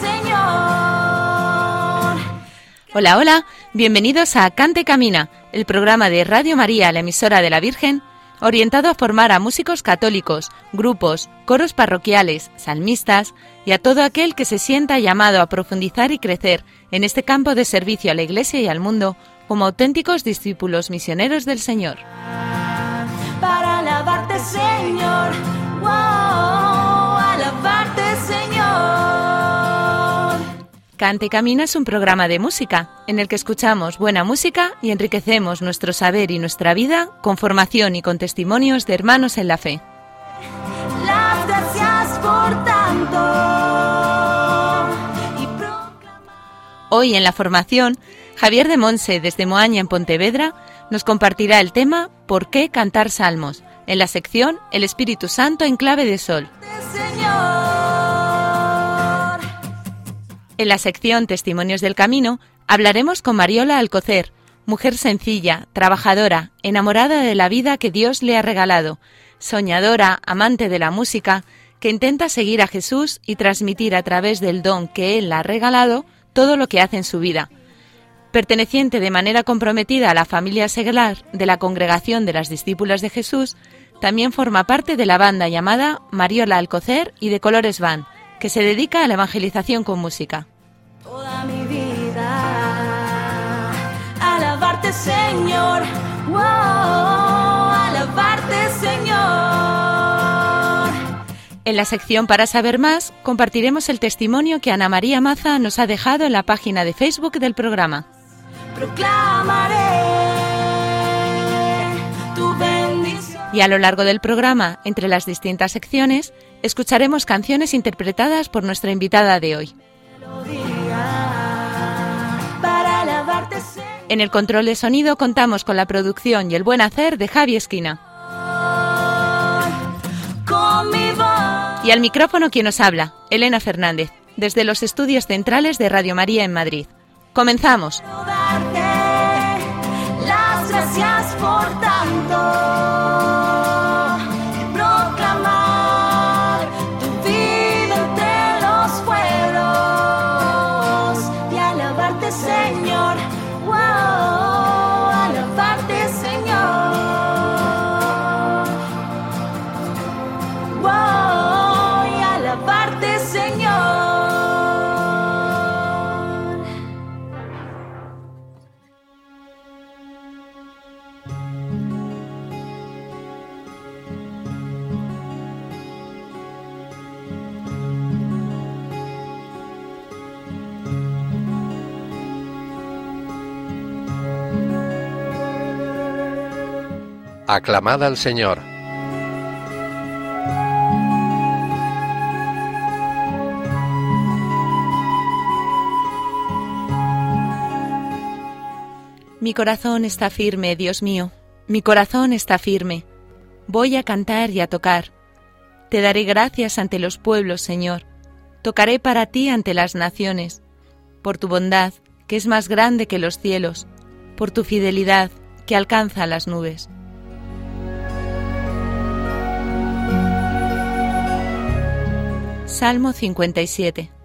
Señor. Hola, hola, bienvenidos a Cante Camina, el programa de Radio María, la emisora de la Virgen, orientado a formar a músicos católicos, grupos, coros parroquiales, salmistas y a todo aquel que se sienta llamado a profundizar y crecer en este campo de servicio a la Iglesia y al mundo como auténticos discípulos misioneros del Señor. para alabarte, Señor. Wow, Cante Camina es un programa de música en el que escuchamos buena música y enriquecemos nuestro saber y nuestra vida con formación y con testimonios de hermanos en la fe. Las gracias por tanto. Y proclamar Hoy en la formación, Javier de Monse desde Moaña en Pontevedra nos compartirá el tema ¿Por qué cantar salmos? en la sección El Espíritu Santo en clave de sol. Señor. En la sección Testimonios del Camino hablaremos con Mariola Alcocer, mujer sencilla, trabajadora, enamorada de la vida que Dios le ha regalado, soñadora, amante de la música, que intenta seguir a Jesús y transmitir a través del don que Él le ha regalado todo lo que hace en su vida. Perteneciente de manera comprometida a la familia seglar de la Congregación de las Discípulas de Jesús, también forma parte de la banda llamada Mariola Alcocer y de Colores Van, que se dedica a la evangelización con música. Toda mi vida. Alabarte, Señor. Wow, alabarte, Señor. En la sección Para saber más, compartiremos el testimonio que Ana María Maza nos ha dejado en la página de Facebook del programa. proclamaré tu bendición. Y a lo largo del programa, entre las distintas secciones, escucharemos canciones interpretadas por nuestra invitada de hoy. Para En el control de sonido contamos con la producción y el buen hacer de Javi Esquina. Y al micrófono quien nos habla, Elena Fernández, desde los estudios centrales de Radio María en Madrid. Comenzamos. Aclamad al Señor. Mi corazón está firme, Dios mío, mi corazón está firme. Voy a cantar y a tocar. Te daré gracias ante los pueblos, Señor. Tocaré para ti ante las naciones, por tu bondad, que es más grande que los cielos, por tu fidelidad, que alcanza las nubes. Salmo 57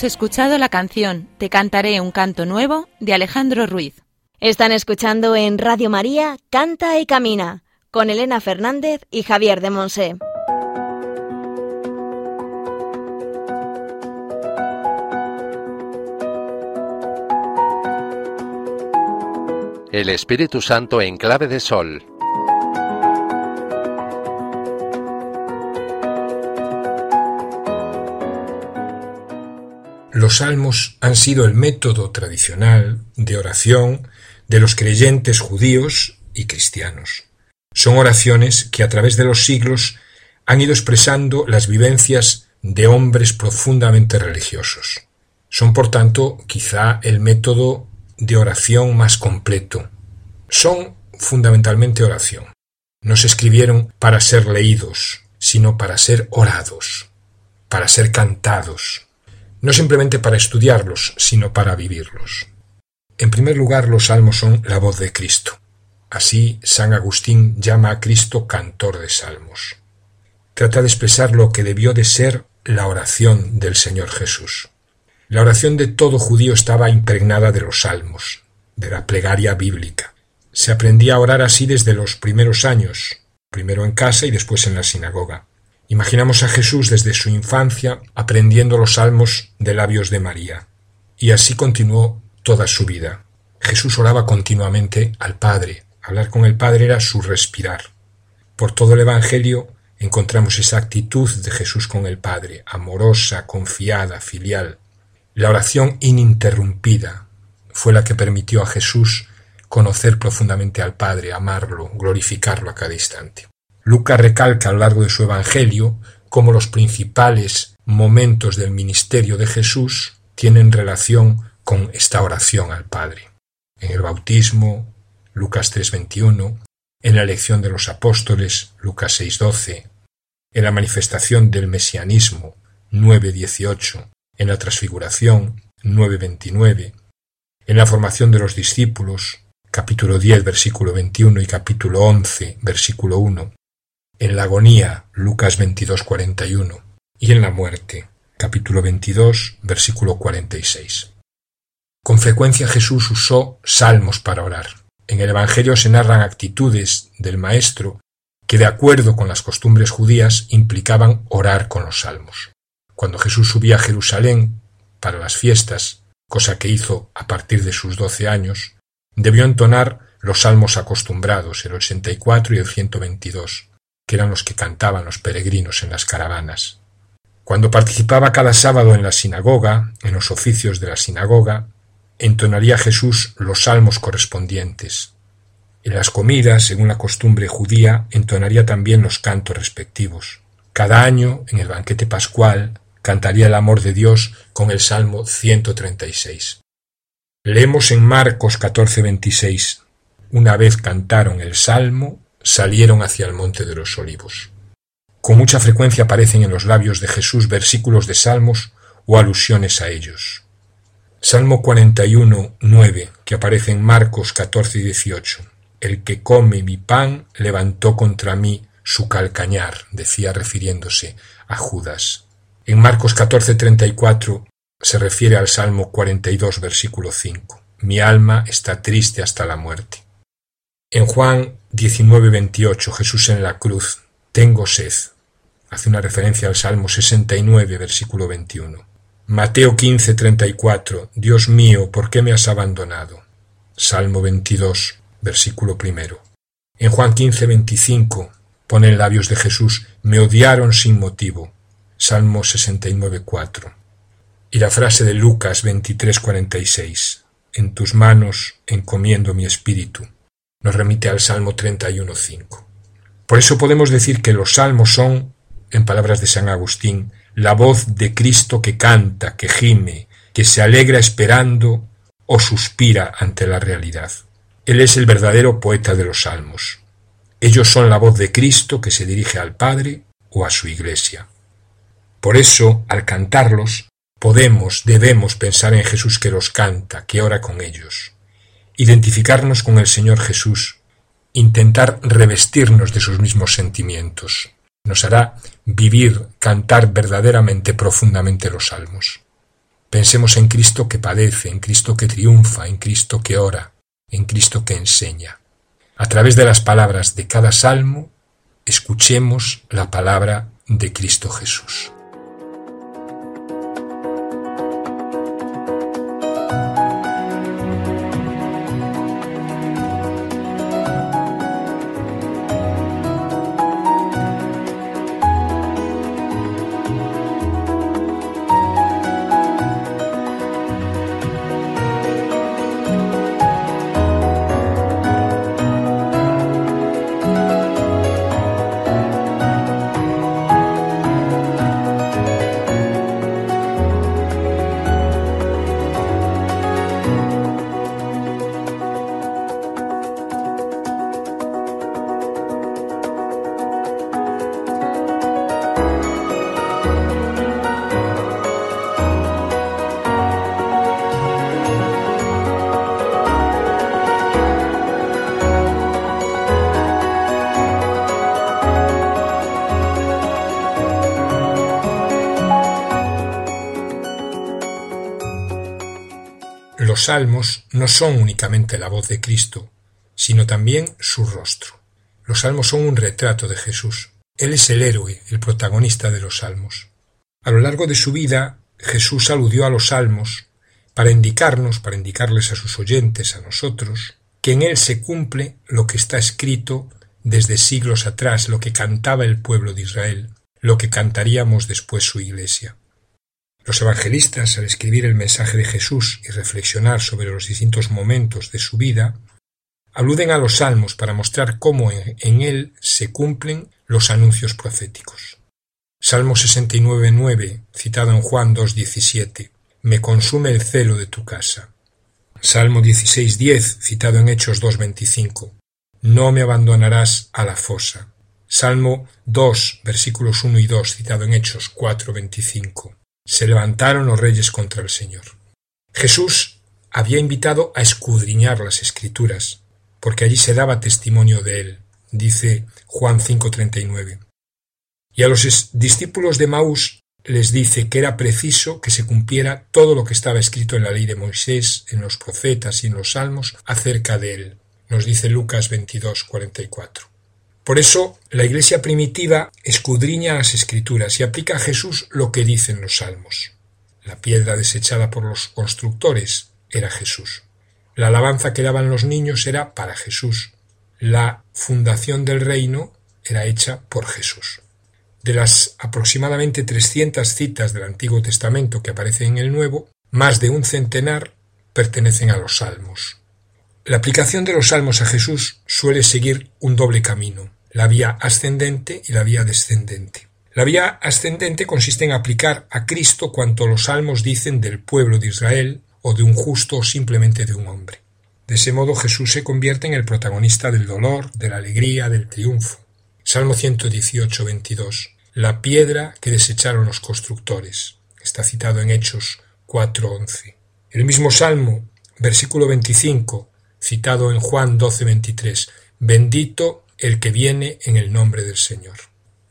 hemos escuchado la canción Te cantaré un canto nuevo de Alejandro Ruiz. Están escuchando en Radio María Canta y Camina con Elena Fernández y Javier de Monse. El Espíritu Santo en clave de sol. Los salmos han sido el método tradicional de oración de los creyentes judíos y cristianos. Son oraciones que a través de los siglos han ido expresando las vivencias de hombres profundamente religiosos. Son, por tanto, quizá el método de oración más completo. Son fundamentalmente oración. No se escribieron para ser leídos, sino para ser orados, para ser cantados, no simplemente para estudiarlos, sino para vivirlos. En primer lugar, los salmos son la voz de Cristo. Así, San Agustín llama a Cristo cantor de salmos. Trata de expresar lo que debió de ser la oración del Señor Jesús. La oración de todo judío estaba impregnada de los salmos, de la plegaria bíblica. Se aprendía a orar así desde los primeros años, primero en casa y después en la sinagoga. Imaginamos a Jesús desde su infancia aprendiendo los salmos de labios de María. Y así continuó toda su vida. Jesús oraba continuamente al Padre. Hablar con el Padre era su respirar. Por todo el Evangelio encontramos esa actitud de Jesús con el Padre, amorosa, confiada, filial. La oración ininterrumpida fue la que permitió a Jesús conocer profundamente al Padre, amarlo, glorificarlo a cada instante. Lucas recalca a lo largo de su Evangelio cómo los principales momentos del ministerio de Jesús tienen relación con esta oración al Padre. En el bautismo, Lucas 3:21, en la elección de los apóstoles, Lucas 6:12, en la manifestación del mesianismo, 9:18, en la transfiguración 9.29, en la formación de los discípulos, capítulo 10, versículo 21 y capítulo 11, versículo 1, en la agonía, Lucas 22, 41, y en la muerte, capítulo 22, versículo 46. Con frecuencia Jesús usó salmos para orar. En el Evangelio se narran actitudes del Maestro que, de acuerdo con las costumbres judías, implicaban orar con los salmos. Cuando Jesús subía a Jerusalén para las fiestas, cosa que hizo a partir de sus doce años, debió entonar los salmos acostumbrados, el 84 y el 122, que eran los que cantaban los peregrinos en las caravanas. Cuando participaba cada sábado en la sinagoga, en los oficios de la sinagoga, entonaría Jesús los salmos correspondientes. En las comidas, según la costumbre judía, entonaría también los cantos respectivos. Cada año, en el banquete pascual, cantaría el amor de Dios con el Salmo 136. Leemos en Marcos 14:26. Una vez cantaron el Salmo, salieron hacia el monte de los olivos. Con mucha frecuencia aparecen en los labios de Jesús versículos de salmos o alusiones a ellos. Salmo 41, 9, que aparece en Marcos 14 y 18. El que come mi pan levantó contra mí su calcañar, decía refiriéndose a Judas. En Marcos 14:34 se refiere al Salmo 42, versículo 5. Mi alma está triste hasta la muerte. En Juan 19:28 Jesús en la cruz, tengo sed. Hace una referencia al Salmo 69, versículo 21. Mateo 15:34 Dios mío, ¿por qué me has abandonado? Salmo 22, versículo primero. En Juan 15:25 pone en labios de Jesús, me odiaron sin motivo. Salmo 69.4. Y la frase de Lucas 23.46, En tus manos encomiendo mi espíritu, nos remite al Salmo 31.5. Por eso podemos decir que los salmos son, en palabras de San Agustín, la voz de Cristo que canta, que gime, que se alegra esperando o suspira ante la realidad. Él es el verdadero poeta de los salmos. Ellos son la voz de Cristo que se dirige al Padre o a su Iglesia. Por eso, al cantarlos, podemos, debemos pensar en Jesús que los canta, que ora con ellos, identificarnos con el Señor Jesús, intentar revestirnos de sus mismos sentimientos. Nos hará vivir, cantar verdaderamente profundamente los salmos. Pensemos en Cristo que padece, en Cristo que triunfa, en Cristo que ora, en Cristo que enseña. A través de las palabras de cada salmo, escuchemos la palabra de Cristo Jesús. Los salmos no son únicamente la voz de Cristo, sino también su rostro. Los salmos son un retrato de Jesús. Él es el héroe, el protagonista de los salmos. A lo largo de su vida, Jesús aludió a los salmos para indicarnos, para indicarles a sus oyentes, a nosotros, que en él se cumple lo que está escrito desde siglos atrás, lo que cantaba el pueblo de Israel, lo que cantaríamos después su iglesia. Los evangelistas, al escribir el mensaje de Jesús y reflexionar sobre los distintos momentos de su vida, aluden a los salmos para mostrar cómo en, él se cumplen los anuncios proféticos. Salmo 69.9, citado en Juan 2.17, Me consume el celo de tu casa. Salmo 16.10, citado en Hechos 2.25, No me abandonarás a la fosa. Salmo 2, versículos 1 y 2, citado en Hechos 4.25 se levantaron los reyes contra el Señor. Jesús había invitado a escudriñar las escrituras, porque allí se daba testimonio de él, dice Juan 5:39. Y a los discípulos de Maús les dice que era preciso que se cumpliera todo lo que estaba escrito en la ley de Moisés, en los profetas y en los salmos acerca de él. Nos dice Lucas 22:44. Por eso la Iglesia primitiva escudriña las Escrituras y aplica a Jesús lo que dicen los salmos. La piedra desechada por los constructores era Jesús. La alabanza que daban los niños era para Jesús. La fundación del reino era hecha por Jesús. De las aproximadamente 300 citas del Antiguo Testamento que aparecen en el Nuevo, más de un centenar pertenecen a los salmos. La aplicación de los salmos a Jesús suele seguir un doble camino, la vía ascendente y la vía descendente. La vía ascendente consiste en aplicar a Cristo cuanto los salmos dicen del pueblo de Israel o de un justo o simplemente de un hombre. De ese modo Jesús se convierte en el protagonista del dolor, de la alegría, del triunfo. Salmo 118, 22. La piedra que desecharon los constructores. Está citado en Hechos 4.11. El mismo Salmo, versículo 25, citado en Juan 12:23, bendito el que viene en el nombre del Señor.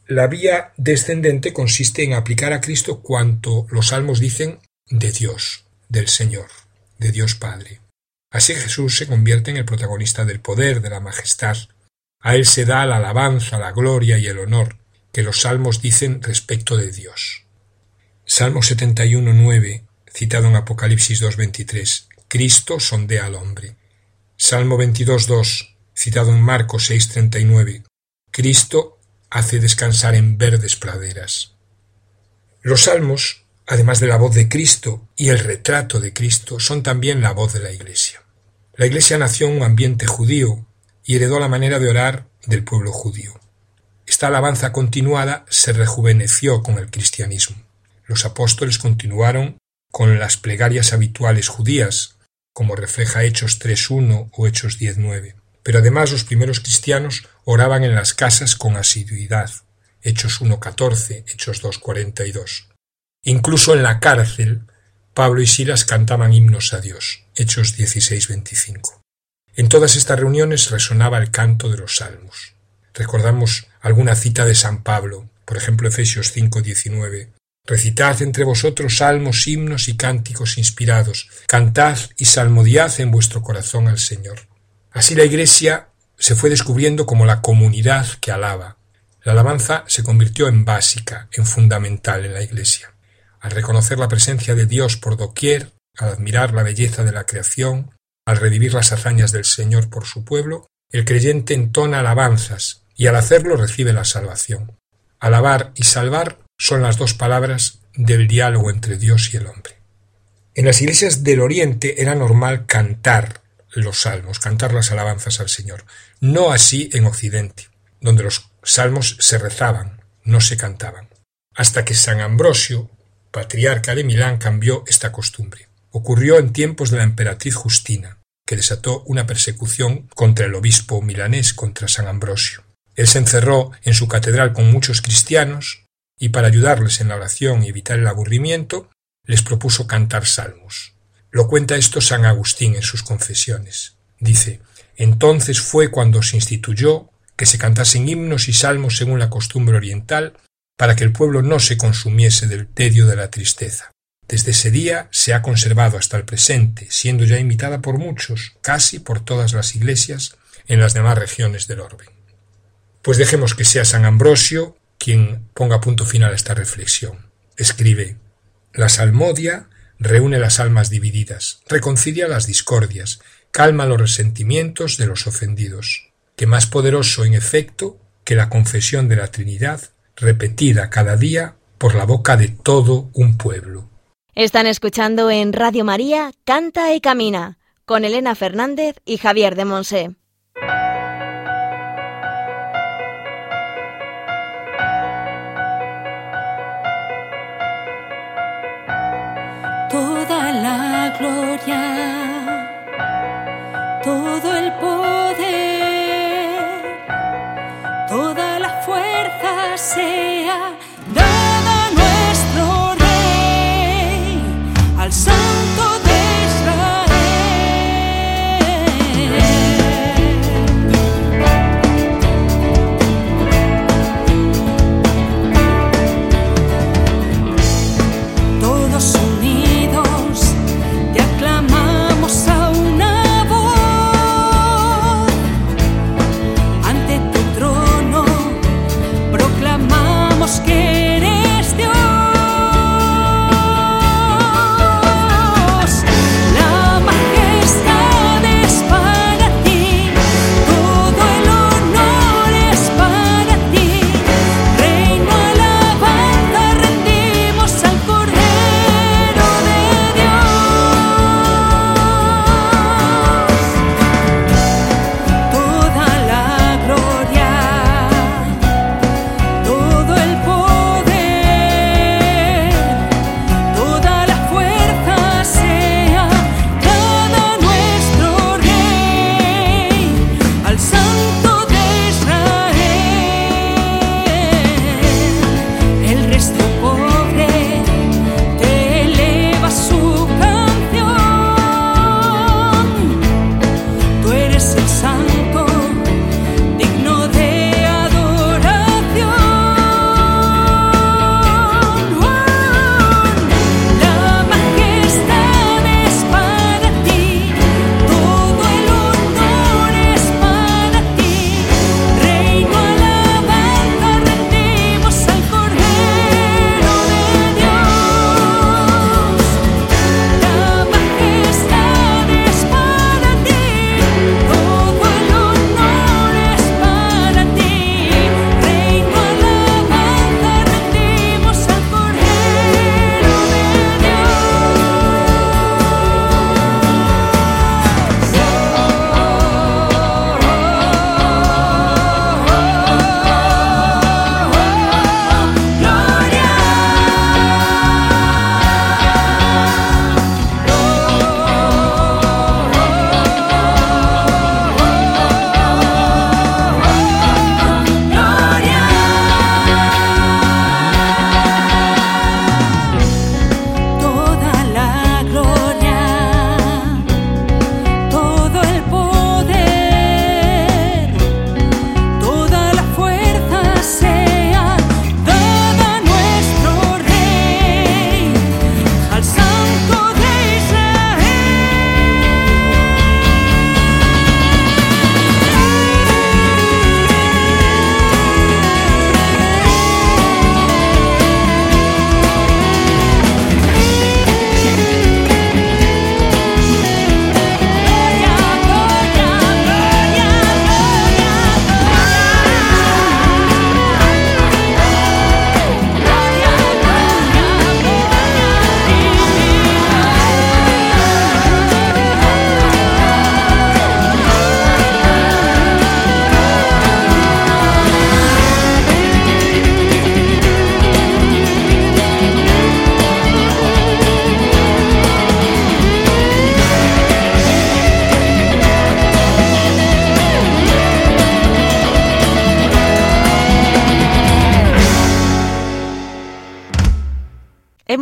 La vía descendente consiste en aplicar a Cristo cuanto los salmos dicen de Dios, del Señor, de Dios Padre. Así Jesús se convierte en el protagonista del poder, de la majestad. A él se da la alabanza, la gloria y el honor que los salmos dicen respecto de Dios. Salmo 71.9, citado en Apocalipsis 2.23. Cristo sondea al hombre. Salmo 22.2, citado en Marcos 6.39. Cristo hace descansar en verdes praderas. Los salmos, además de la voz de Cristo y el retrato de Cristo, son también la voz de la Iglesia. La Iglesia nació en un ambiente judío y heredó la manera de orar del pueblo judío. Esta alabanza continuada se rejuveneció con el cristianismo. Los apóstoles continuaron con las plegarias habituales judías, como refleja Hechos 3.1 o Hechos 10.9. Pero además los primeros cristianos oraban en las casas con asiduidad. Hechos 1.14, Hechos 2.42. Incluso en la cárcel, Pablo y Silas cantaban himnos a Dios. Hechos 16.25. En todas estas reuniones resonaba el canto de los salmos. Recordamos alguna cita de San Pablo, por ejemplo Efesios 5.19, Recitad entre vosotros salmos, himnos y cánticos inspirados. Cantad y salmodiad en vuestro corazón al Señor. Así la Iglesia se fue descubriendo como la comunidad que alaba. La alabanza se convirtió en básica, en fundamental en la Iglesia. Al reconocer la presencia de Dios por doquier, al admirar la belleza de la creación, al revivir las hazañas del Señor por su pueblo, el creyente entona alabanzas y al hacerlo recibe la salvación. Alabar y salvar son las dos palabras del diálogo entre Dios y el hombre. En las iglesias del Oriente era normal cantar los salmos, cantar las alabanzas al Señor. No así en Occidente, donde los salmos se rezaban, no se cantaban. Hasta que San Ambrosio, patriarca de Milán, cambió esta costumbre. Ocurrió en tiempos de la emperatriz Justina, que desató una persecución contra el obispo milanés, contra San Ambrosio. Él se encerró en su catedral con muchos cristianos y para ayudarles en la oración y evitar el aburrimiento, les propuso cantar salmos. Lo cuenta esto San Agustín en sus confesiones. Dice, entonces fue cuando se instituyó que se cantasen himnos y salmos según la costumbre oriental, para que el pueblo no se consumiese del tedio de la tristeza. Desde ese día se ha conservado hasta el presente, siendo ya imitada por muchos, casi por todas las iglesias en las demás regiones del orbe. Pues dejemos que sea San Ambrosio quien ponga punto final a esta reflexión. Escribe La salmodia reúne las almas divididas, reconcilia las discordias, calma los resentimientos de los ofendidos, que más poderoso en efecto que la confesión de la Trinidad, repetida cada día por la boca de todo un pueblo. Están escuchando en Radio María Canta y Camina con Elena Fernández y Javier de Monse. Toda la gloria, todo el poder, toda la fuerza sea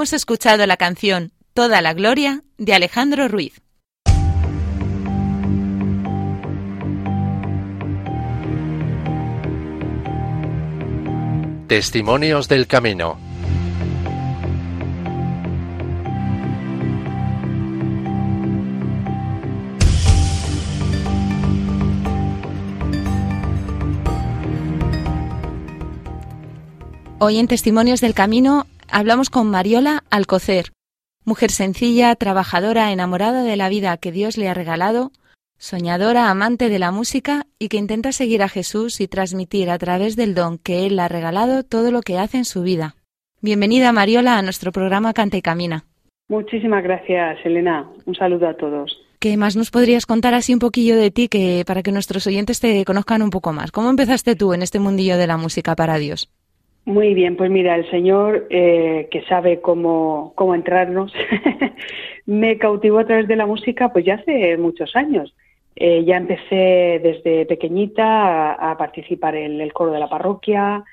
hemos escuchado la canción Toda la Gloria de Alejandro Ruiz. Testimonios del Camino. Hoy en Testimonios del Camino hablamos con Mariola Alcocer, mujer sencilla, trabajadora, enamorada de la vida que Dios le ha regalado, soñadora, amante de la música y que intenta seguir a Jesús y transmitir a través del don que Él le ha regalado todo lo que hace en su vida. Bienvenida Mariola a nuestro programa Canta y Camina. Muchísimas gracias, Elena. Un saludo a todos. ¿Qué más nos podrías contar así un poquillo de ti que para que nuestros oyentes te conozcan un poco más? ¿Cómo empezaste tú en este mundillo de la música para Dios? Muy bien, pues mira, el Señor eh, que sabe cómo, cómo entrarnos, me cautivó a través de la música pues ya hace muchos años. Eh, ya empecé desde pequeñita a, participar en el coro de la parroquia,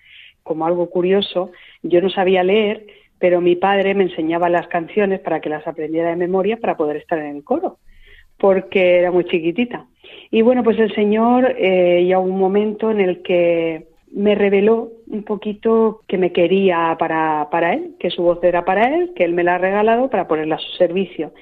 como algo curioso. Yo no sabía leer, pero mi padre me enseñaba las canciones para que las aprendiera de memoria para poder estar en el coro, porque era muy chiquitita. Y bueno, pues el Señor eh, ya un momento en el que me reveló un poquito que me quería para, para él, que su voz era para él, que él me la ha regalado para ponerla a su servicio.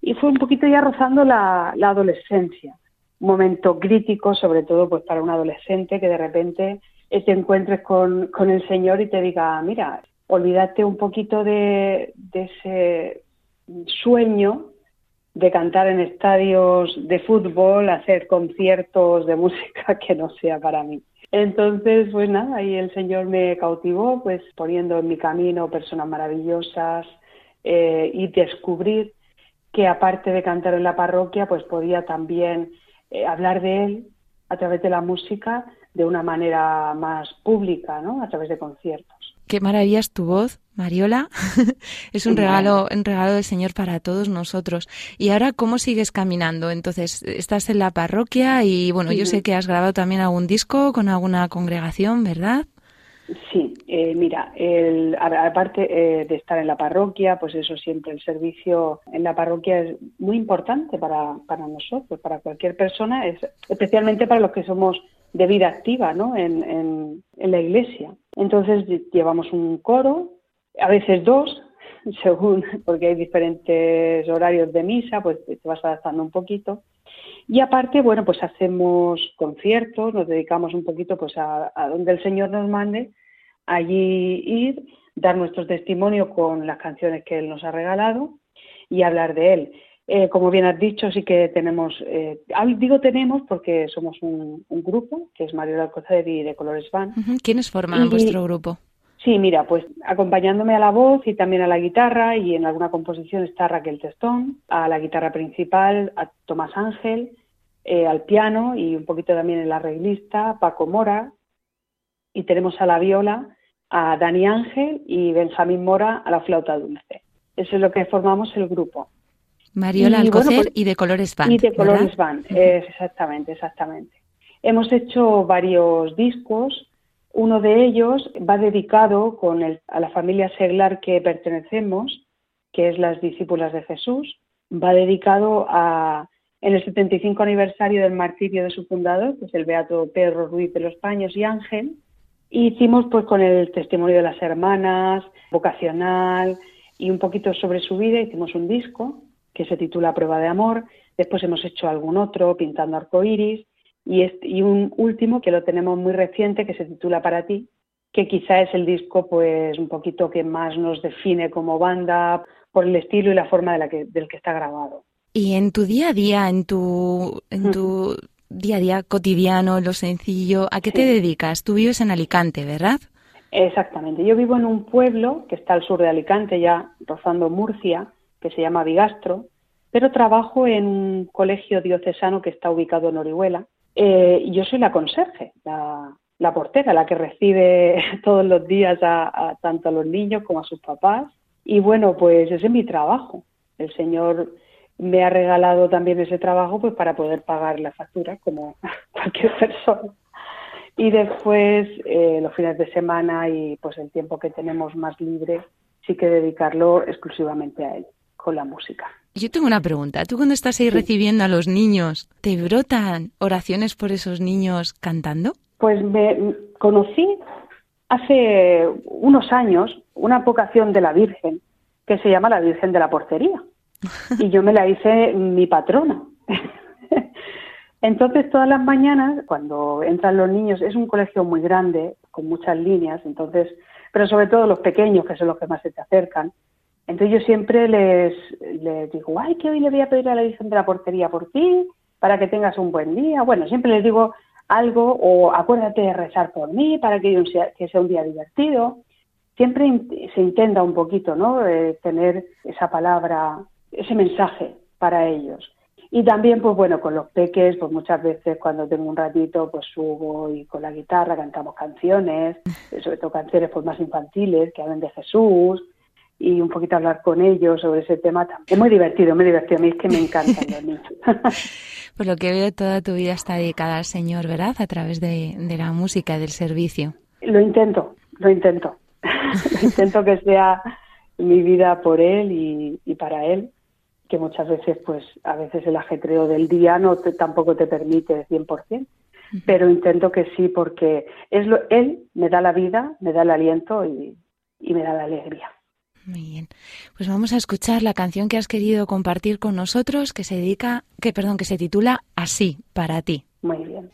Y fue un poquito ya rozando la, adolescencia, un momento crítico, sobre todo pues para un adolescente que de repente te encuentres con, con el Señor y te diga, mira, olvídate un poquito de, de ese sueño de cantar en estadios de fútbol, hacer conciertos de música que no sea para mí. Entonces, pues nada, ahí el Señor me cautivó, pues poniendo en mi camino personas maravillosas eh, y descubrir que aparte de cantar en la parroquia, pues podía también eh, hablar de Él a través de la música de una manera más pública, ¿no? A través de conciertos. Qué maravilla es tu voz, Mariola. es un regalo, un regalo del Señor para todos nosotros. Y ahora, ¿cómo sigues caminando? Entonces, estás en la parroquia y, bueno, yo sé que has grabado también algún disco con alguna congregación, ¿verdad? Sí, eh, mira, el, aparte eh, de estar en la parroquia, pues eso siempre, el servicio en la parroquia es muy importante para, para nosotros, para cualquier persona, es, especialmente para los que somos de vida activa ¿no? en, en, en la iglesia. Entonces llevamos un coro, a veces dos, según, porque hay diferentes horarios de misa, pues te vas adaptando un poquito. Y aparte, bueno, pues hacemos conciertos, nos dedicamos un poquito pues a, donde el Señor nos mande, allí ir, dar nuestro testimonio con las canciones que Él nos ha regalado y hablar de Él. Eh, como bien has dicho, sí que tenemos, eh, digo tenemos porque somos un, un grupo, que es Mario Alcocer y de Colores Van. ¿Quiénes forman y, vuestro grupo? Sí, mira, pues acompañándome a la voz y también a la guitarra y en alguna composición está Raquel Testón, a la guitarra principal, a Tomás Ángel, eh, al piano y un poquito también el arreglista, Paco Mora, y tenemos a la viola a Dani Ángel y Benjamín Mora a la flauta dulce. Eso es lo que formamos el grupo. Mariola y, Alcocer bueno, pues, y de Colores Band. Y de Colores eh, exactamente, exactamente. Hemos hecho varios discos, uno de ellos va dedicado con el, a la familia seglar que pertenecemos, que es las discípulas de Jesús, va dedicado a, en el 75 aniversario del martirio de su fundador, que es el Beato Pedro Ruiz de los Paños y Ángel, hicimos pues con el testimonio de las hermanas, vocacional y un poquito sobre su vida, hicimos un disco que se titula Prueba de Amor, después hemos hecho algún otro, Pintando Arcoiris, y, este, y un último que lo tenemos muy reciente que se titula Para ti, que quizá es el disco pues un poquito que más nos define como banda por el estilo y la forma de la que, del que está grabado. Y en tu día a día, en tu, en tu día a día cotidiano, lo sencillo, ¿a qué sí. te dedicas? Tú vives en Alicante, ¿verdad? Exactamente. Yo vivo en un pueblo que está al sur de Alicante, ya rozando Murcia, que se llama Bigastro, pero trabajo en un colegio diocesano que está ubicado en Orihuela. Eh, yo soy la conserje, la, portera, la que recibe todos los días a, tanto a los niños como a sus papás. Y bueno, pues ese es mi trabajo. El Señor me ha regalado también ese trabajo pues para poder pagar la factura como cualquier persona. Y después, eh, los fines de semana y pues el tiempo que tenemos más libre, sí que dedicarlo exclusivamente a Él, con la música. Yo tengo una pregunta. Tú cuando estás ahí recibiendo a los niños, ¿te brotan oraciones por esos niños cantando? Pues me conocí hace unos años una vocación de la Virgen que se llama la Virgen de la Portería. Y yo me la hice mi patrona. Entonces, todas las mañanas, cuando entran los niños, es un colegio muy grande, con muchas líneas, entonces, pero sobre todo los pequeños, que son los que más se te acercan. Entonces, yo siempre les, les digo, ay, que hoy le voy a pedir a la Virgen de la Portería por ti, para que tengas un buen día. Bueno, siempre les digo algo, o acuérdate de rezar por mí, para que, sea, que sea un día divertido. Siempre se intenta un poquito, ¿no? Eh, tener esa palabra, ese mensaje para ellos. Y también, pues bueno, con los peques, pues muchas veces cuando tengo un ratito, pues subo y con la guitarra cantamos canciones, sobre todo canciones pues más infantiles, que hablen de Jesús, y un poquito hablar con ellos sobre ese tema. Es muy divertido, muy divertido. A mí es que me encantan los niños. Por lo que veo, toda tu vida está dedicada al Señor, ¿verdad? A través de, de la música, del servicio. Lo intento, lo intento. lo intento que sea mi vida por Él y, y para Él que muchas veces, pues, a veces el ajetreo del día no te, tampoco te permite 100%, pero intento que sí, porque es lo, él me da la vida, me da el aliento y, y me da la alegría. Muy bien. Pues vamos a escuchar la canción que has querido compartir con nosotros, que se dedica, que perdón, que se titula Así para ti. Muy bien.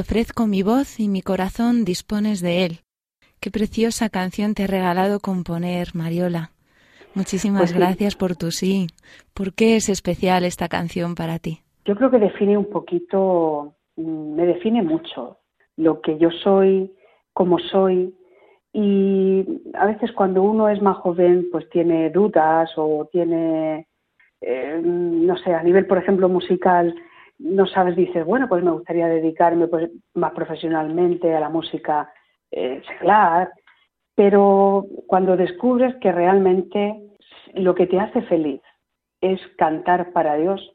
Te ofrezco mi voz y mi corazón dispones de él. Qué preciosa canción te ha regalado componer, Mariola. Muchísimas Pues sí. gracias por tu sí. ¿Por qué es especial esta canción para ti? Yo creo que define un poquito, mm, me define mucho lo que yo soy, cómo soy. Y a veces cuando uno es más joven, pues tiene dudas o tiene, eh, no sé, a nivel, por ejemplo, musical, no sabes, dices, bueno, pues me gustaría dedicarme pues, más profesionalmente a la música eh, seglar, pero cuando descubres que realmente lo que te hace feliz es cantar para Dios,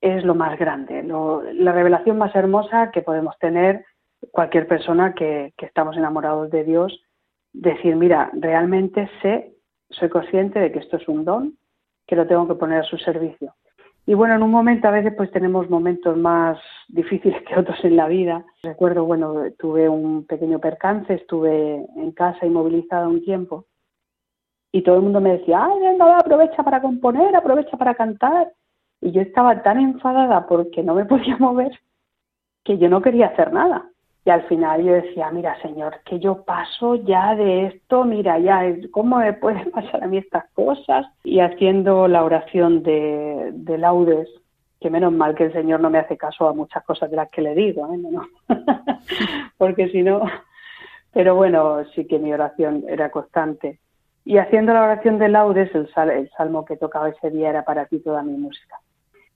es lo más grande, lo- la revelación más hermosa que podemos tener cualquier persona que, que estamos enamorados de Dios, decir, mira, realmente sé, soy consciente de que esto es un don, que lo tengo que poner a su servicio. Y bueno, en un momento a veces pues tenemos momentos más difíciles que otros en la vida. Recuerdo, bueno, tuve un pequeño percance, estuve en casa inmovilizada un tiempo y todo el mundo me decía, ay, venga, aprovecha para componer, aprovecha para cantar. Y yo estaba tan enfadada porque no me podía mover que yo no quería hacer nada. Y al final yo decía, mira, señor, que yo paso ya de esto, mira, ya, ¿cómo me pueden pasar a mí estas cosas? Y haciendo la oración de, de laudes, que menos mal que el Señor no me hace caso a muchas cosas de las que le digo, ¿eh? Porque si no, pero bueno, sí que mi oración era constante. Y haciendo la oración de laudes, el, sal- el salmo que tocaba ese día era para ti toda mi música.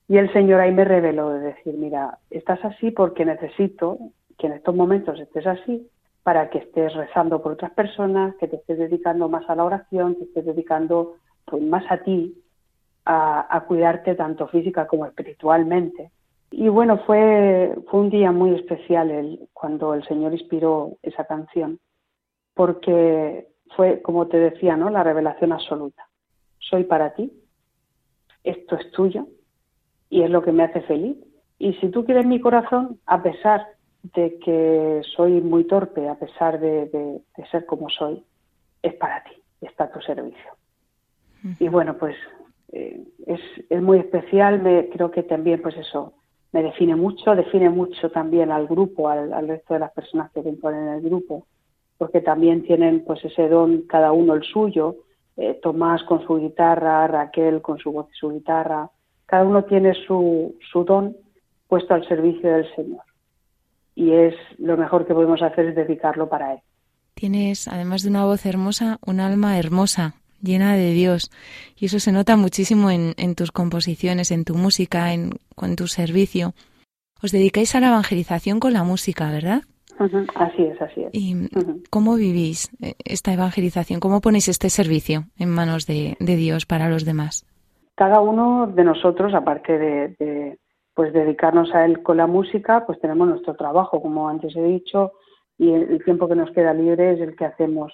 Y el Señor ahí me reveló de decir, mira, estás así porque necesito que en estos momentos estés así para que estés rezando por otras personas, que te estés dedicando más a la oración, que estés dedicando pues, más a ti, a, a cuidarte tanto física como espiritualmente. Y bueno, fue, fue un día muy especial el, cuando el Señor inspiró esa canción, porque fue, como te decía, ¿no? la revelación absoluta. Soy para ti, esto es tuyo y es lo que me hace feliz. Y si tú quieres mi corazón, a pesar de que soy muy torpe, a pesar de, de- de ser como soy, es para ti, está a tu servicio. Y bueno, pues eh, es, es muy especial, me, creo que también pues eso me define mucho, define mucho también al grupo, al, al resto de las personas que componen el grupo, porque también tienen pues ese don cada uno el suyo, eh, Tomás con su guitarra, Raquel con su voz y su guitarra, cada uno tiene su, su don puesto al servicio del Señor. Y es lo mejor que podemos hacer es dedicarlo para Él. Tienes, además de una voz hermosa, un alma hermosa, llena de Dios. Y eso se nota muchísimo en, en tus composiciones, en tu música, en, con tu servicio. Os dedicáis a la evangelización con la música, ¿verdad? Así es, así es. ¿Y cómo vivís eh, esta evangelización? ¿Cómo ponéis este servicio en manos de, de Dios para los demás? cada uno de nosotros, aparte de, de, pues dedicarnos a él con la música, pues tenemos nuestro trabajo, como antes he dicho, y el, tiempo que nos queda libre es el que hacemos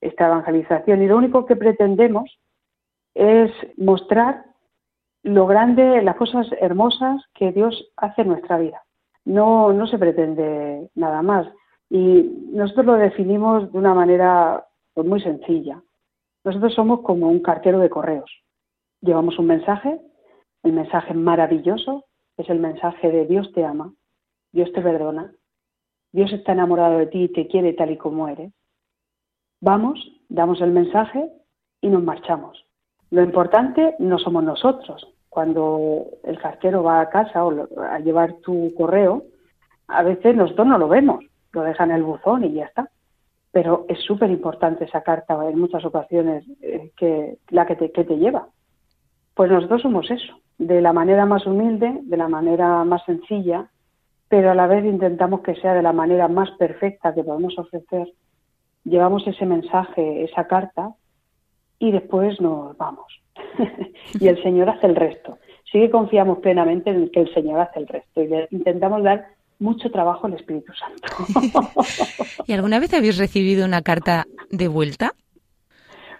esta evangelización. Y lo único que pretendemos es mostrar lo grande, las cosas hermosas que Dios hace en nuestra vida. No, no se pretende nada más. Y nosotros lo definimos de una manera pues, muy sencilla. Nosotros somos como un cartero de correos llevamos un mensaje, el mensaje maravilloso es el mensaje de Dios te ama, Dios te perdona, Dios está enamorado de ti y te quiere tal y como eres. Vamos, damos el mensaje y nos marchamos. Lo importante no somos nosotros. Cuando el cartero va a casa o a llevar tu correo, a veces nosotros no lo vemos, lo dejan en el buzón y ya está. Pero es súper importante esa carta en muchas ocasiones eh, que la que te, que te lleva. Pues nosotros somos eso, de la manera más humilde, de la manera más sencilla, pero a la vez intentamos que sea de la manera más perfecta que podemos ofrecer. Llevamos ese mensaje, esa carta, y después nos vamos. y el Señor hace el resto. Sí que confiamos plenamente en que el Señor hace el resto y le intentamos dar mucho trabajo al Espíritu Santo. ¿Y alguna vez habéis recibido una carta de vuelta?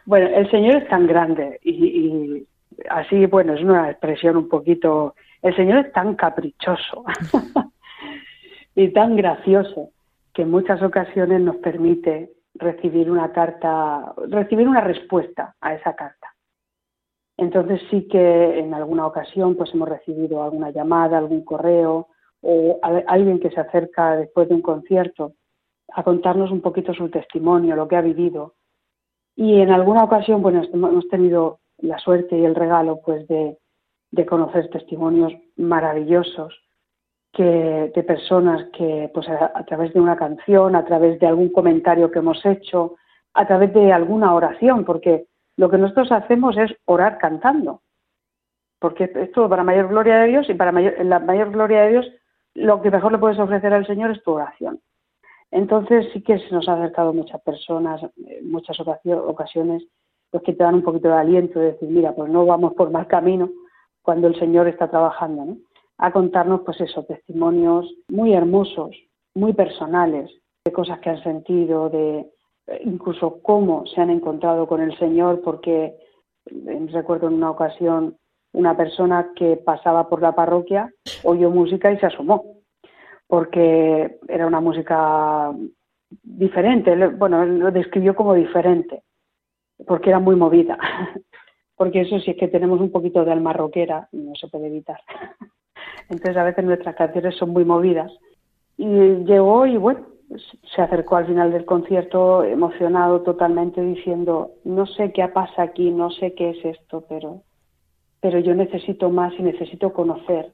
Bueno, el Señor es tan grande y, y así, bueno, es una expresión un poquito... El Señor es tan caprichoso y tan gracioso que en muchas ocasiones nos permite recibir una carta, recibir una respuesta a esa carta. Entonces sí que en alguna ocasión pues hemos recibido alguna llamada, algún correo o alguien que se acerca después de un concierto a contarnos un poquito su testimonio, lo que ha vivido. Y en alguna ocasión, bueno, hemos tenido la suerte y el regalo, pues, de, de conocer testimonios maravillosos que, de personas que, pues, a, través de una canción, a través de algún comentario que hemos hecho, a través de alguna oración, porque lo que nosotros hacemos es orar cantando. Porque esto para mayor gloria de Dios y para mayor, la mayor gloria de Dios, lo que mejor le puedes ofrecer al Señor es tu oración. Entonces sí que se nos ha acercado muchas personas, en muchas ocasio- ocasiones, los que te dan un poquito de aliento, de decir, mira, pues no vamos por mal camino cuando el Señor está trabajando. A contarnos, pues eso, testimonios muy hermosos, muy personales, de cosas que han sentido, de eh, incluso cómo se han encontrado con el Señor, porque eh, recuerdo en una ocasión una persona que pasaba por la parroquia, oyó música y se asomó porque era una música diferente. Bueno, lo describió como diferente, porque era muy movida. Porque eso sí es que tenemos un poquito de alma rockera, no se puede evitar. Entonces a veces nuestras canciones son muy movidas. Y llegó y bueno, se acercó al final del concierto emocionado totalmente diciendo, no sé qué pasa aquí, no sé qué es esto, pero, pero yo necesito más y necesito conocer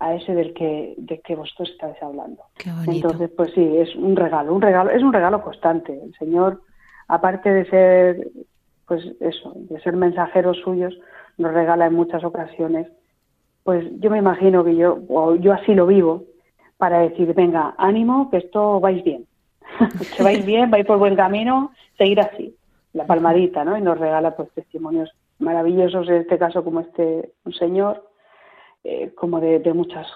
a ese del que, de que vosotros estáis hablando. Qué. Entonces, pues sí, es un regalo, un regalo, es un regalo constante. El Señor, aparte de ser, pues eso, de ser mensajeros suyos, nos regala en muchas ocasiones. Pues yo me imagino que yo, o yo así lo vivo, para decir, venga, ánimo, que esto vais bien. que vais bien, vais por buen camino, seguir así. La palmadita, ¿no? Y nos regala pues testimonios maravillosos, en este caso como este un señor, eh, como de, de muchas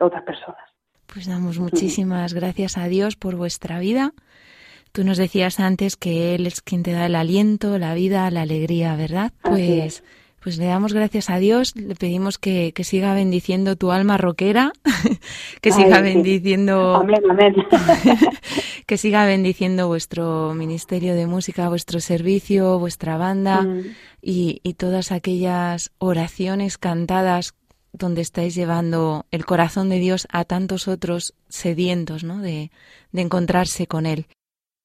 otras personas. Pues damos muchísimas gracias a Dios por vuestra vida. Tú nos decías antes que Él es quien te da el aliento, la vida, la alegría, ¿verdad? Pues, pues le damos gracias a Dios, le pedimos que, que siga bendiciendo tu alma rockera, que siga bendiciendo Amén, amén. que siga bendiciendo vuestro ministerio de música, vuestro servicio, vuestra banda Mm. y, y todas aquellas oraciones cantadas donde estáis llevando el corazón de Dios a tantos otros sedientos ¿no? de, de encontrarse con Él.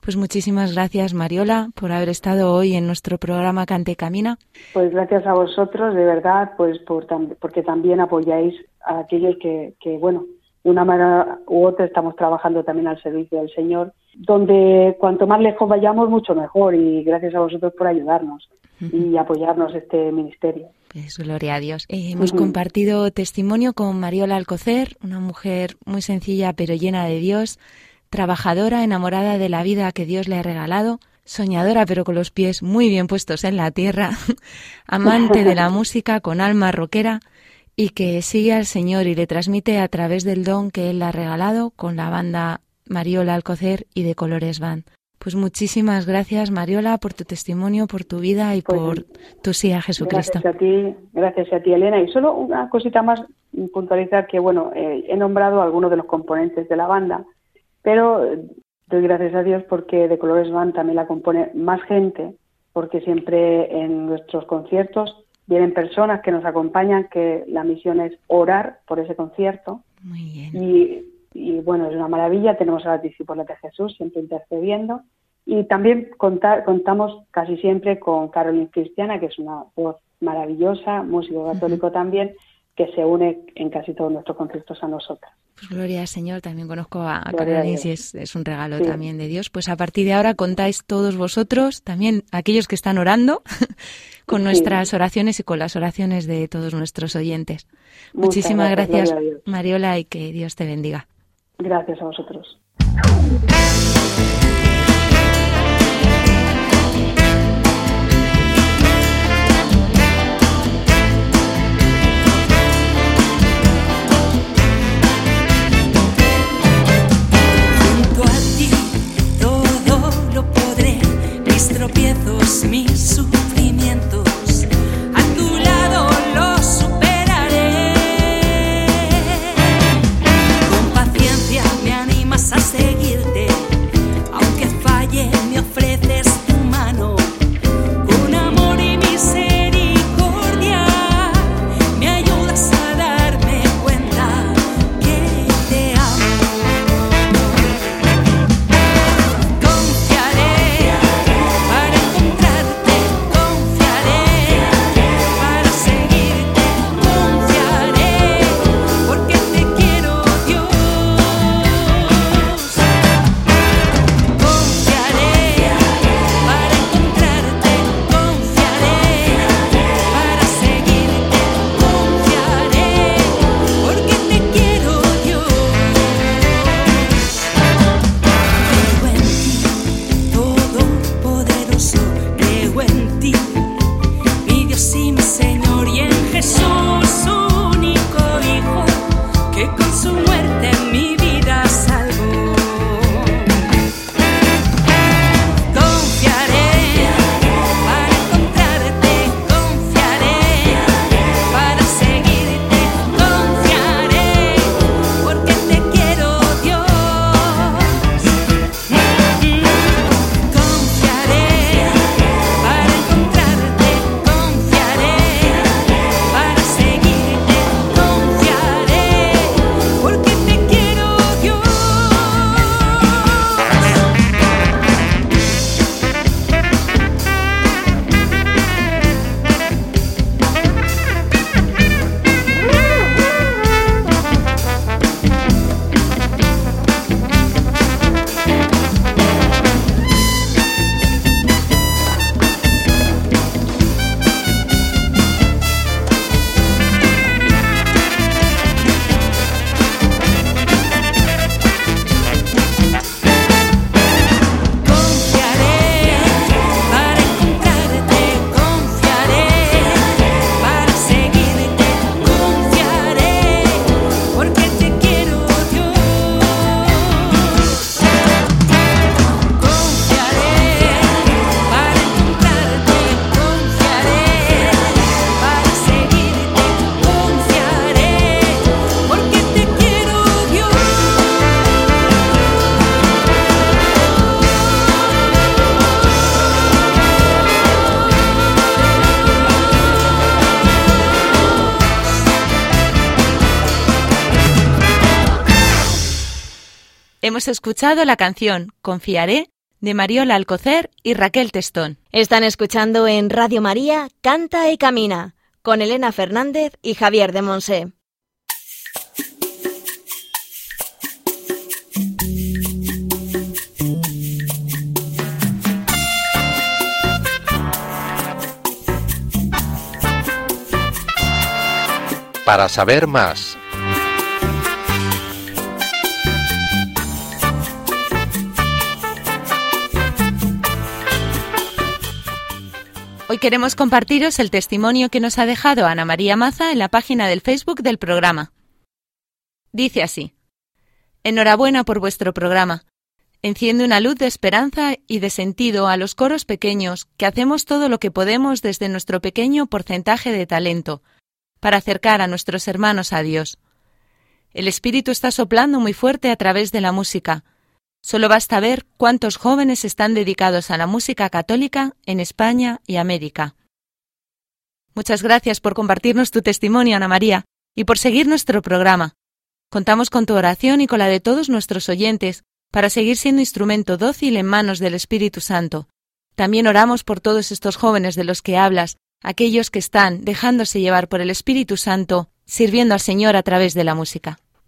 Pues muchísimas gracias, Mariola, por haber estado hoy en nuestro programa Cante Camina. Pues gracias a vosotros, de verdad, pues por tam- porque también apoyáis a aquellos que, que, bueno, de una manera u otra estamos trabajando también al servicio del Señor, donde cuanto más lejos vayamos, mucho mejor. Y gracias a vosotros por ayudarnos y apoyarnos este ministerio. Pues gloria a Dios. Eh, hemos compartido testimonio con Mariola Alcocer, una mujer muy sencilla pero llena de Dios, trabajadora, enamorada de la vida que Dios le ha regalado, soñadora pero con los pies muy bien puestos en la tierra, amante de la música con alma rockera y que sigue al Señor y le transmite a través del don que Él le ha regalado con la banda Mariola Alcocer y de Colores Band. Pues muchísimas gracias, Mariola, por tu testimonio, por tu vida y Pues, por tu sí a Jesucristo. Gracias a ti, gracias a ti, Elena. Y solo una cosita más, mm, puntualizar que, bueno, eh, he nombrado algunos de los componentes de la banda, pero doy gracias a Dios porque de Colores Band también la compone más gente, porque siempre en nuestros conciertos vienen personas que nos acompañan, que la misión es orar por ese concierto. Muy bien. Y, y, bueno, es una maravilla. Tenemos a las discípulas de Jesús siempre intercediendo. Y también contar, contamos casi siempre con Caroline Cristiana, que es una voz maravillosa, músico católico también, que se une en casi todos nuestros conciertos a nosotras. Pues gloria al Señor, también conozco a, a y es, es un regalo Sí. también de Dios. Pues a partir de ahora contáis todos vosotros, también aquellos que están orando, con Sí. nuestras oraciones y con las oraciones de todos nuestros oyentes. Muchas Muchísimas gracias. Mariola, y que Dios te bendiga. Gracias a vosotros. Hemos escuchado la canción Confiaré de Mariola Alcocer y Raquel Testón. Están escuchando en Radio María Canta y Camina con Elena Fernández y Javier de Monse. Para saber más, queremos compartiros el testimonio que nos ha dejado Ana María Maza en la página del Facebook del programa. Dice así. Enhorabuena por vuestro programa. Enciende una luz de esperanza y de sentido a los coros pequeños que hacemos todo lo que podemos desde nuestro pequeño porcentaje de talento para acercar a nuestros hermanos a Dios. El Espíritu está soplando muy fuerte a través de la música. Solo basta ver cuántos jóvenes están dedicados a la música católica en España y América. Muchas gracias por compartirnos tu testimonio, Ana María, y por seguir nuestro programa. Contamos con tu oración y con la de todos nuestros oyentes para seguir siendo instrumento dócil en manos del Espíritu Santo. También oramos por todos estos jóvenes de los que hablas, aquellos que están dejándose llevar por el Espíritu Santo, sirviendo al Señor a través de la música.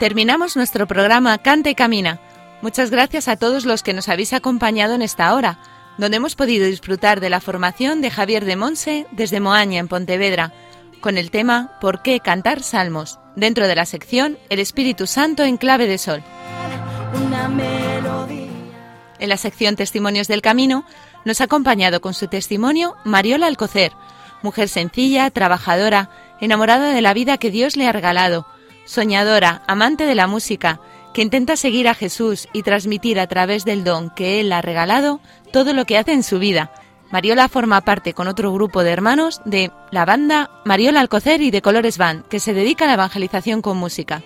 Terminamos nuestro programa Canta y Camina. Muchas gracias a todos los que nos habéis acompañado en esta hora, donde hemos podido disfrutar de la formación de Javier de Monse desde Moaña, en Pontevedra, con el tema ¿Por qué cantar salmos? dentro de la sección El Espíritu Santo en clave de sol. una melodía. En la sección Testimonios del Camino nos ha acompañado con su testimonio Mariola Alcocer, mujer sencilla, trabajadora, enamorada de la vida que Dios le ha regalado, soñadora, amante de la música, que intenta seguir a Jesús y transmitir a través del don que Él ha regalado todo lo que hace en su vida, Mariola forma parte con otro grupo de hermanos de la banda Mariola Alcocer y de Colores Band, que se dedica a la evangelización con música.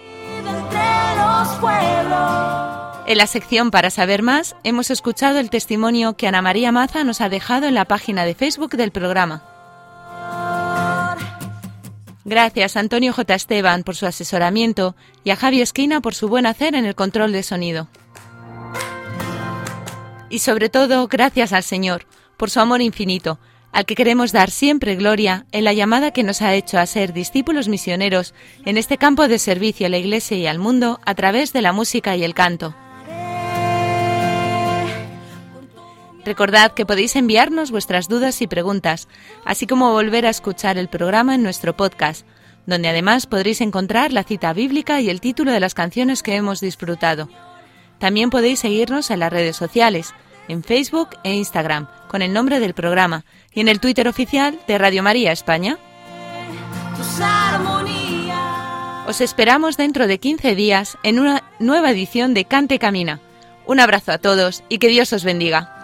En la sección Para saber más hemos escuchado el testimonio que Ana María Maza nos ha dejado en la página de Facebook del programa. Gracias a Antonio J. Esteban por su asesoramiento y a Javi Esquina por su buen hacer en el control de sonido. Y sobre todo, gracias al Señor por su amor infinito, al que queremos dar siempre gloria en la llamada que nos ha hecho a ser discípulos misioneros en este campo de servicio a la Iglesia y al mundo a través de la música y el canto. Recordad que podéis enviarnos vuestras dudas y preguntas, así como volver a escuchar el programa en nuestro podcast, donde además podréis encontrar la cita bíblica y el título de las canciones que hemos disfrutado. También podéis seguirnos en las redes sociales, en Facebook e Instagram, con el nombre del programa, y en el Twitter oficial de Radio María España. Os esperamos dentro de 15 días en una nueva edición de Cante Camina. Un abrazo a todos y que Dios os bendiga.